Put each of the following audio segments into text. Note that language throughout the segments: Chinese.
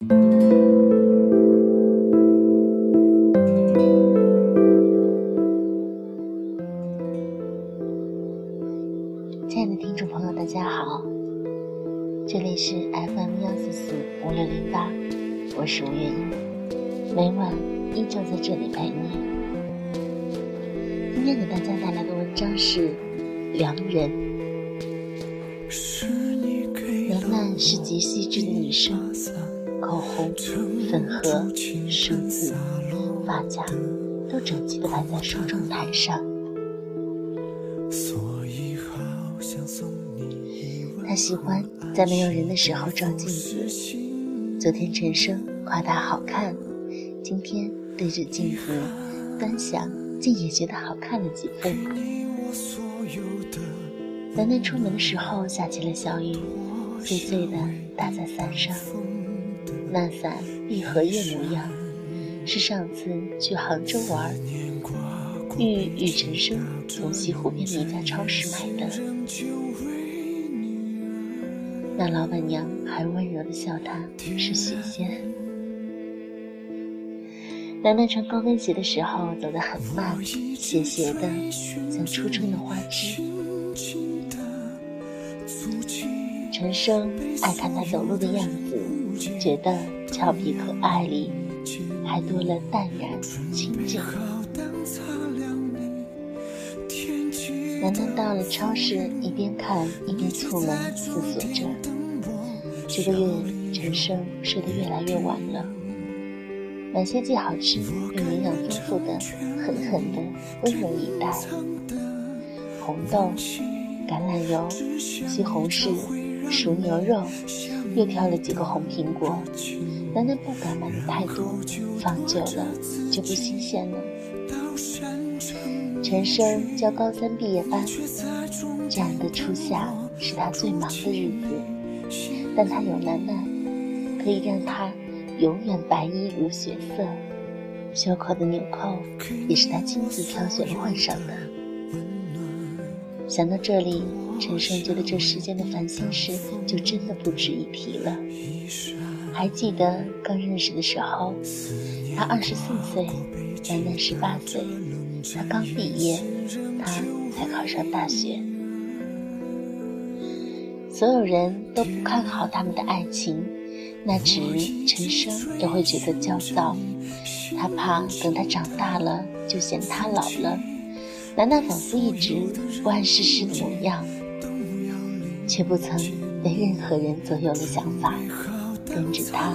亲爱的听众朋友，大家好，这里是 FM 幺四四五六零八，我是吴月英，每晚依旧在这里陪你。今天给大家带来的文章是《良人》。楠楠是极细致的女生，口红、粉盒、梳子、发夹都整齐地摆在梳妆台上。他喜欢在没有人的时候照镜子。昨天陈生夸他好看，今天对着镜子端详，竟也觉得好看了几分。楠楠出门的时候下起了小雨，碎碎的打在伞上。那伞一荷叶模样，是上次去杭州玩，玉与陈生从西湖边的一家超市买的。那老板娘还温柔地笑他是许仙。楠楠穿高跟鞋的时候走得很慢，斜斜的，像初春的花枝。陈生爱看他走路的样子，觉得俏皮可爱里还多了淡然清静。楠楠到了超市，一边看一边蹙眉思索着。这个月，陈生睡得越来越晚了。买些既好吃又营养丰富的，狠狠的温柔以待。红豆、橄榄油、西红柿、熟牛肉，又挑了几个红苹果。楠楠不敢买的太多，放久了就不新鲜了。陈生教高三毕业班，这样的初夏是他最忙的日子，但他有楠楠，可以让他永远白衣如雪色。袖口的纽扣也是他亲自挑选换上的。想到这里，陈生觉得这世间的烦心事就真的不值一提了。还记得刚认识的时候，他二十四岁，楠楠十八岁。他刚毕业，他才考上大学。所有人都不看好他们的爱情，那只陈生也会觉得焦躁。他怕等他长大了，就嫌他老了。楠楠仿佛一直不谙世事的模样，却不曾被任何人左右的想法，跟着他，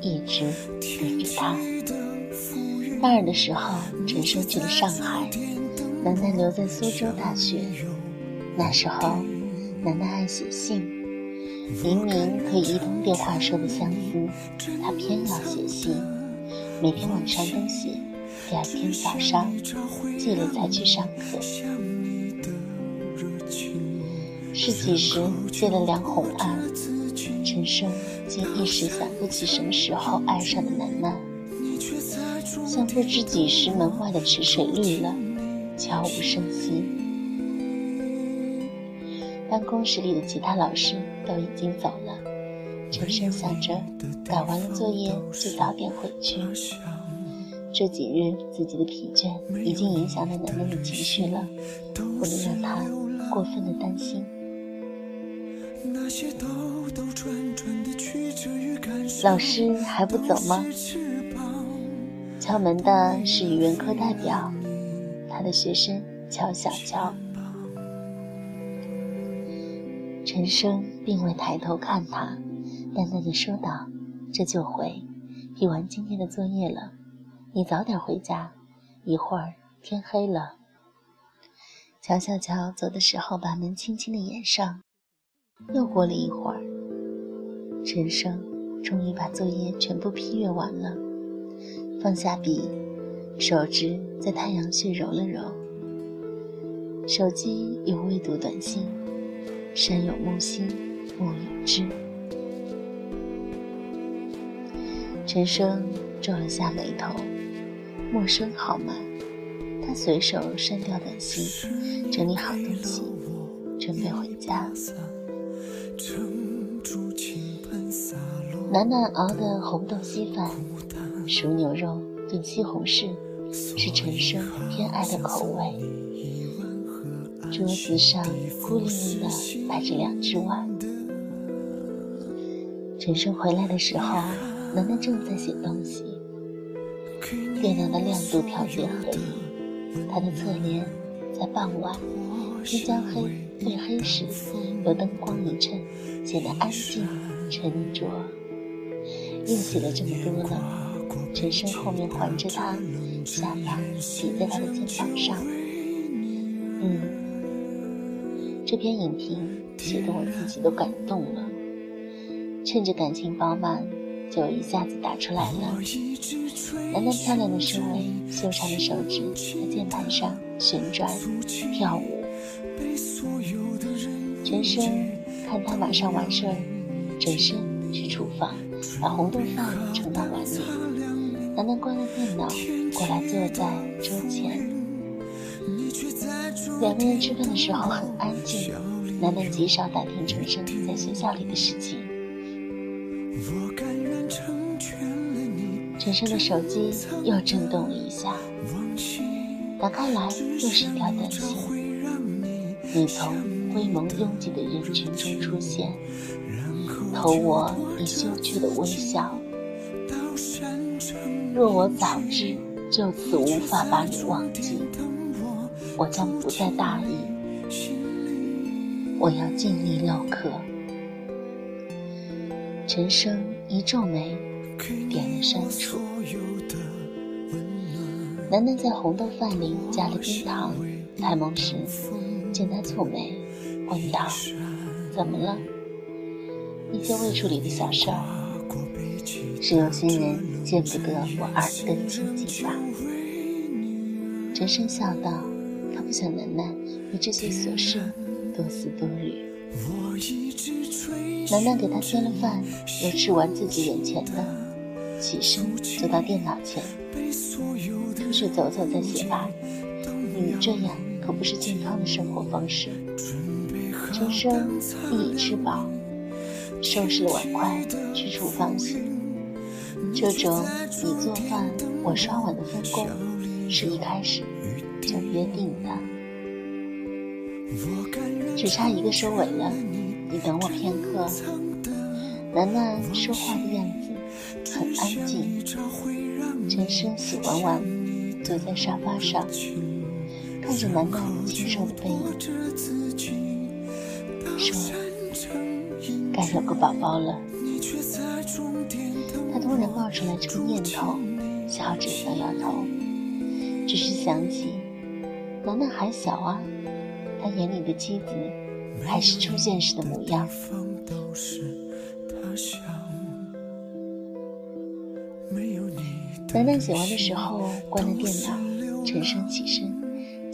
一直跟着他。大二的时候，陈生去了上海，楠楠留在苏州大学。那时候，楠楠爱写信，明明可以一通电话说的相思，她偏要写信，每天晚上都写，第二天早上记了才去上课。是几时借了梁红二，陈生竟一时想不起什么时候爱上的楠楠。像不知几时门外的池水绿了，悄无声息。办公室里的其他老师都已经走了，陈生想着改完了作业就早点回去。这几日自己的疲倦已经影响了楠楠的情绪了，不能让她过分的担心。老师还不走吗？敲门的是语文课代表，他的学生乔小乔。陈生并未抬头看他，淡淡的说道：“这就回，批完今天的作业了，你早点回家，一会儿天黑了。”乔小乔走的时候，把门轻轻的掩上。又过了一会儿，陈生终于把作业全部批阅完了。放下笔，手指在太阳穴揉了揉。手机有未读短信，山有木心，木有枝。陈生皱了下眉头，陌生号码，他随手删掉短信，整理好东西，准备回家。楠楠熬的红豆稀饭、熟牛肉炖西红柿是陈生偏爱的口味。桌子上孤零零的摆着两只碗。陈生回来的时候，楠楠正在写东西，电脑的亮度调节合一，他的侧脸在傍晚天将黑夜黑时，有灯光一衬，显得安静沉着。又写了这么多了，陈生后面环着他，下巴抵在他的肩膀上。嗯，这篇影评写得我自己都感动了。趁着感情饱满，就一下子打出来了。楠楠漂亮的身围，修长的手指在键盘上旋转跳舞。陈生看他马上完事儿，转身去厨房。把红豆饭盛到碗里，楠楠关了电脑，过来坐在桌前。两个人吃饭的时候很安静，楠楠极少打听陈生在学校里的事情。陈生的手机又震动了一下，打开来又是一条短信：“你从灰蒙拥挤的人群中出现。”投我以羞怯的微笑。若我早知就此无法把你忘记，我将不再大意。我要尽力唠嗑。陈生一皱眉，点了删除。楠楠在红豆饭里加了冰糖，太蒙时见他蹙眉，问道：“怎么了？”一些未处理的小事儿，是有心人见不得我耳的清净吧？陈生笑道：“他不想楠楠为这些琐事多思多虑。”楠楠给他添了饭，又吃完自己眼前的，起身走到电脑前，出去走走再写吧。你这样可不是健康的生活方式。陈生一已吃饱。收拾了碗筷，去厨房洗。这种你做饭我刷碗的分工，是一开始就约定的。只差一个收尾了，你等我片刻。楠楠说话的样子很安静。陈生洗完碗，坐在沙发上，看着楠楠清瘦的背影，说。该有个宝宝了。他突然冒出来这个念头，笑着摇摇头，只是想起楠楠还小啊，他眼里的妻子还是初见时的模样。楠楠写完的时候关了电脑，沉声起身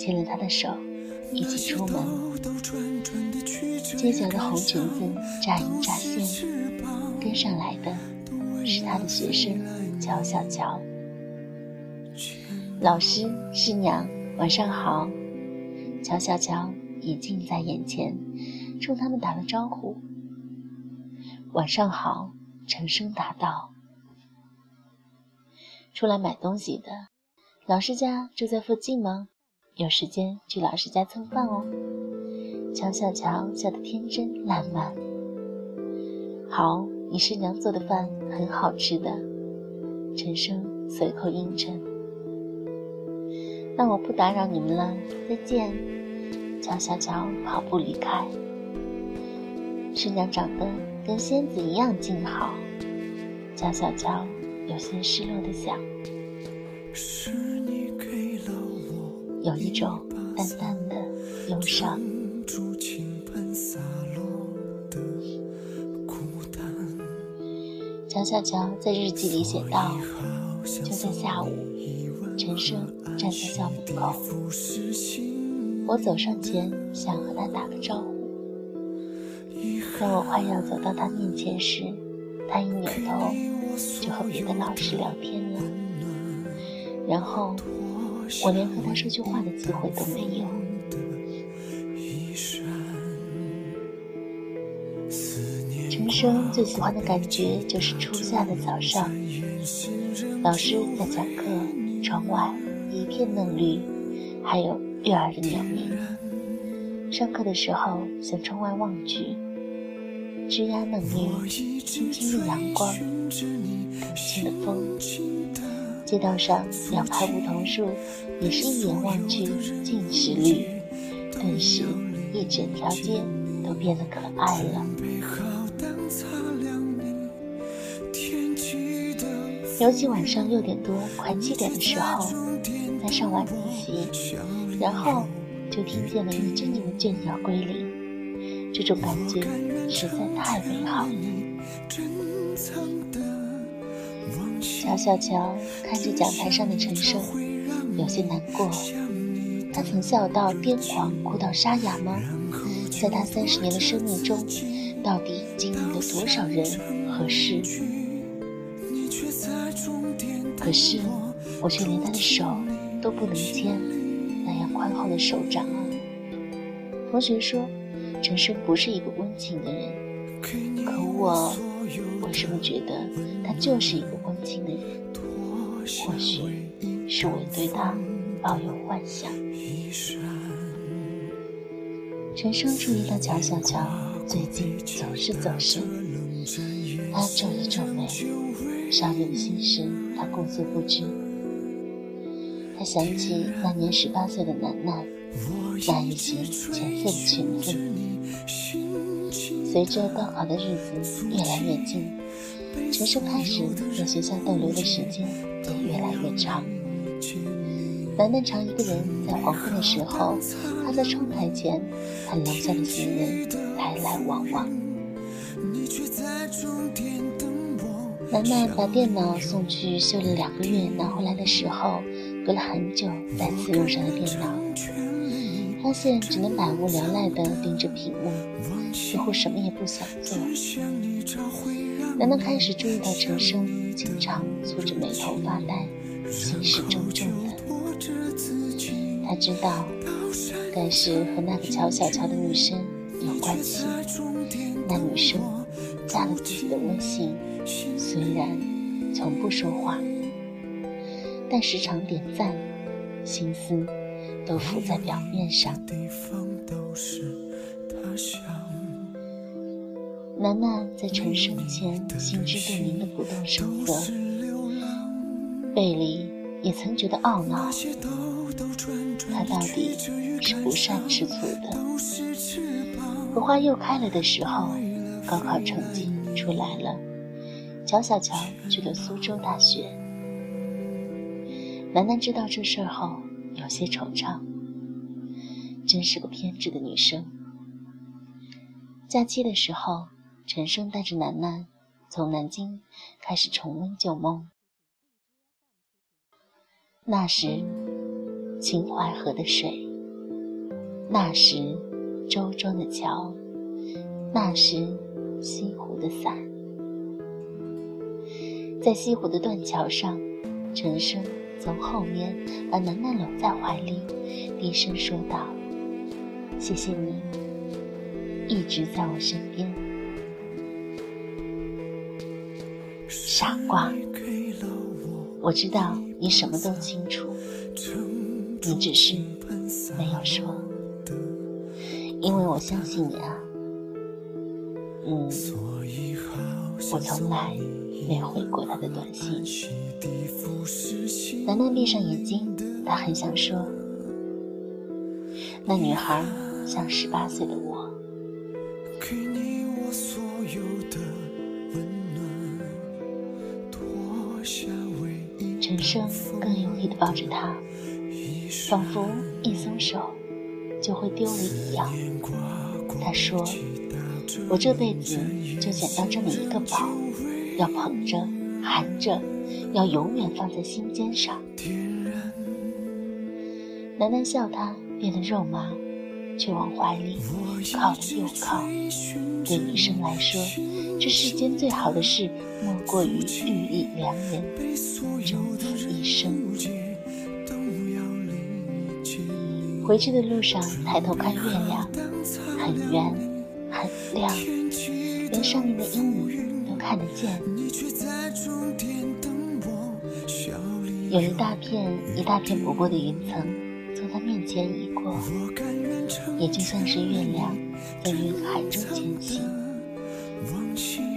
牵了他的手。一起出门，街角的红裙子乍隐乍现，跟上来的是他的学生乔小乔。老师、师娘，晚上好。乔小乔已近在眼前，冲他们打了招呼。晚上好，陈声答道。出来买东西的，老师家住在附近吗？有时间去老师家蹭饭哦。乔小乔笑得天真烂漫。好，你师娘做的饭很好吃的。陈生随口应承。那我不打扰你们了，再见。乔小乔跑步离开。师娘长得跟仙子一样静好。乔小乔有些失落的想。有一种淡淡的忧伤。乔小乔在日记里写道：“就在下午，陈升站在校门口，我走上前想和他打个招呼。当我快要走到他面前时，他一扭头就和别的老师聊天了，然后。”我连和他说句话的机会都没有。陈生最喜欢的感觉就是初夏的早上，老师在讲课，窗外一片嫩绿，还有悦耳的鸟鸣。上课的时候，向窗外望去，枝桠嫩绿，轻轻的阳光，更轻的风。街道上两排梧桐树，也是一眼望去尽是绿，顿时一整条街都变得可爱了。尤其晚上六点多快七点的时候，在上晚自习，然后就听见了一阵阵的倦鸟归零，这种感觉实在太美好了。乔小乔看着讲台上的陈升，有些难过。他曾笑到癫狂，哭到沙哑吗？在他三十年的生命中，到底经历了多少人和事？可是，我却连他的手都不能牵，那样宽厚的手掌啊！同学说，陈升不是一个温情的人，可我为什么觉得他就是一个？情的人，或许是我对他抱有幻想。陈升注意到乔小乔最近总是走神，他皱了皱眉，少年的心事他故作不知。他想起那年十八岁的楠楠，那一袭浅色的裙子。随着高考的日子越来越近。陈升开始在学校逗留的时间也越来越长。楠楠常一个人在黄昏的时候，趴在窗台前看楼下的行人来来往往。楠楠把电脑送去修了两个月，拿回来的时候，隔了很久再次用上了电脑，发现只能百无聊赖地盯着屏幕，似乎什么也不想做。楠楠开始注意到陈升经常蹙着眉头发呆，心事重重的。他知道，该是和那个乔小乔的女生有关系。那女生加了自己的微信，虽然从不说话，但时常点赞，心思都浮在表面上。楠楠在陈升前心知肚明的不动声色，背里也曾觉得懊恼。他到底是不善吃醋的。荷花又开了的时候，高考成绩出来了，乔小乔去了苏州大学。楠楠知道这事后，有些惆怅。真是个偏执的女生。假期的时候。陈升带着楠楠从南京开始重温旧梦。那时，秦淮河的水；那时，周庄的桥；那时，西湖的伞。在西湖的断桥上，陈升从后面把楠楠搂在怀里，低声说道：“谢谢你，一直在我身边。”傻瓜，我知道你什么都清楚，你只是没有说，因为我相信你啊。嗯，我从来没有回过他的短信。楠楠闭上眼睛，他很想说，那女孩像十八岁的我。陈升更用力地抱着她，仿佛一松手就会丢了一样。他说：“我这辈子就捡到这么一个宝，要捧着、含着，要永远放在心尖上。”楠楠笑他变得肉麻，却往怀里靠了又靠。对女生来说，这世间最好的事，莫过于遇一良人，终此一生。回去的路上，抬头看月亮，很圆，很亮，连上面的阴影看得见。有一大片一大片薄薄的云层从他面前移过，也就算是月亮在云海中前行。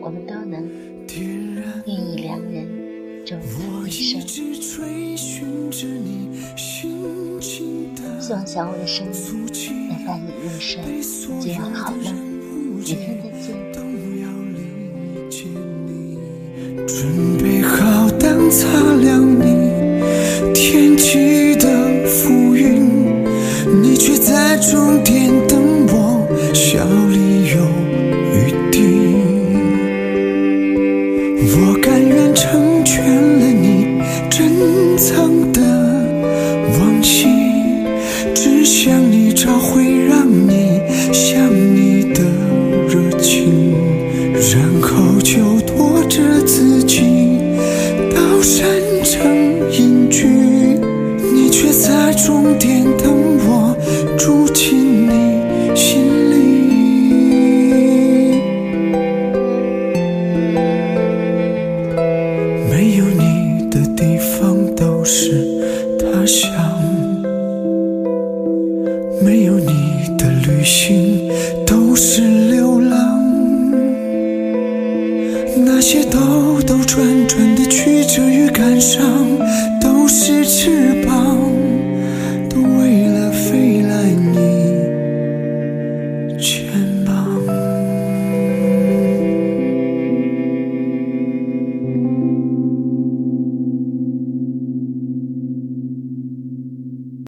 我们都能愿意良人终此一生。希望小我的声音能伴你入睡，今晚好梦，明天再见。准备好当擦亮你甘愿成是